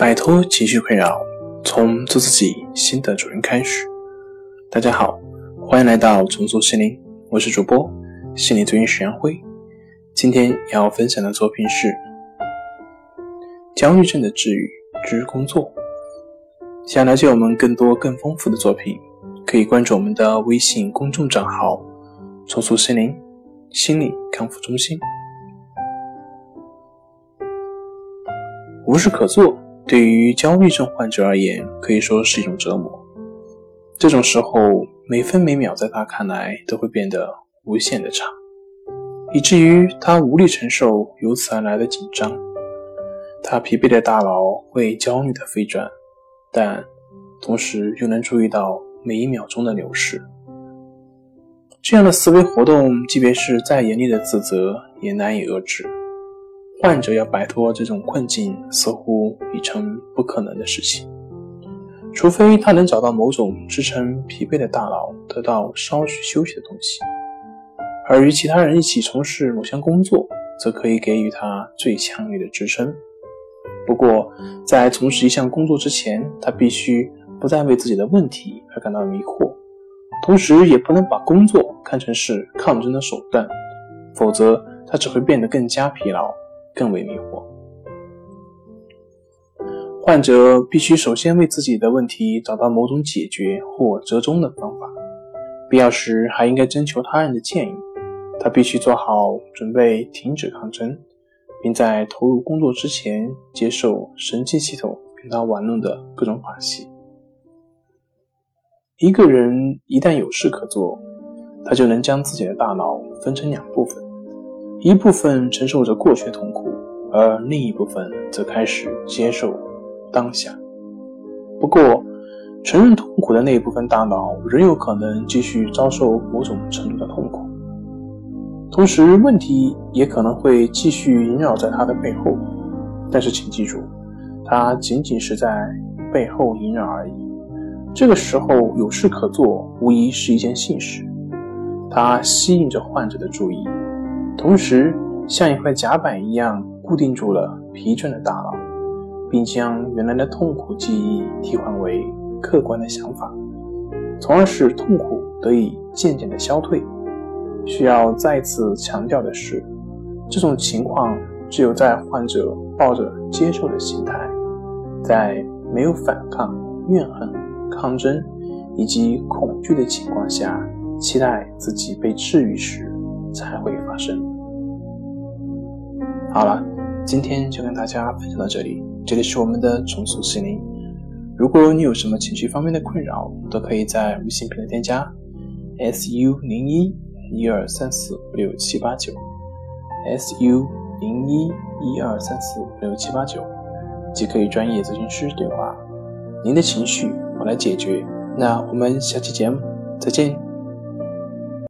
摆脱情绪困扰，从做自己新的主人开始。大家好，欢迎来到重塑心灵，我是主播心理咨询师杨辉。今天要分享的作品是《焦虑症的治愈之工作》。想了解我们更多更丰富的作品，可以关注我们的微信公众账号“重塑心灵心理康复中心”。无事可做。对于焦虑症患者而言，可以说是一种折磨。这种时候，每分每秒在他看来都会变得无限的长，以至于他无力承受由此而来的紧张。他疲惫的大脑会焦虑的飞转，但同时又能注意到每一秒钟的流逝。这样的思维活动，即便是再严厉的自责，也难以遏制。患者要摆脱这种困境，似乎已成不可能的事情，除非他能找到某种支撑疲惫的大脑得到稍许休息的东西。而与其他人一起从事某项工作，则可以给予他最强烈的支撑。不过，在从事一项工作之前，他必须不再为自己的问题而感到迷惑，同时也不能把工作看成是抗争的手段，否则他只会变得更加疲劳。更为迷惑。患者必须首先为自己的问题找到某种解决或折中的方法，必要时还应该征求他人的建议。他必须做好准备，停止抗争，并在投入工作之前接受神经系统跟他玩弄的各种把戏。一个人一旦有事可做，他就能将自己的大脑分成两部分。一部分承受着过去的痛苦，而另一部分则开始接受当下。不过，承认痛苦的那一部分大脑仍有可能继续遭受某种程度的痛苦，同时问题也可能会继续萦绕在他的背后。但是，请记住，它仅仅是在背后萦绕而已。这个时候有事可做，无疑是一件幸事，它吸引着患者的注意。同时，像一块甲板一样固定住了疲倦的大脑，并将原来的痛苦记忆替换为客观的想法，从而使痛苦得以渐渐的消退。需要再次强调的是，这种情况只有在患者抱着接受的心态，在没有反抗、怨恨、抗争以及恐惧的情况下，期待自己被治愈时，才会发生。好了，今天就跟大家分享到这里。这里是我们的重塑心灵。如果你有什么情绪方面的困扰，都可以在微信平台添加 su 零一一二三四五六七八九 su 零一一二三四五六七八九，即可与专业咨询师对话。您的情绪我来解决。那我们下期节目再见。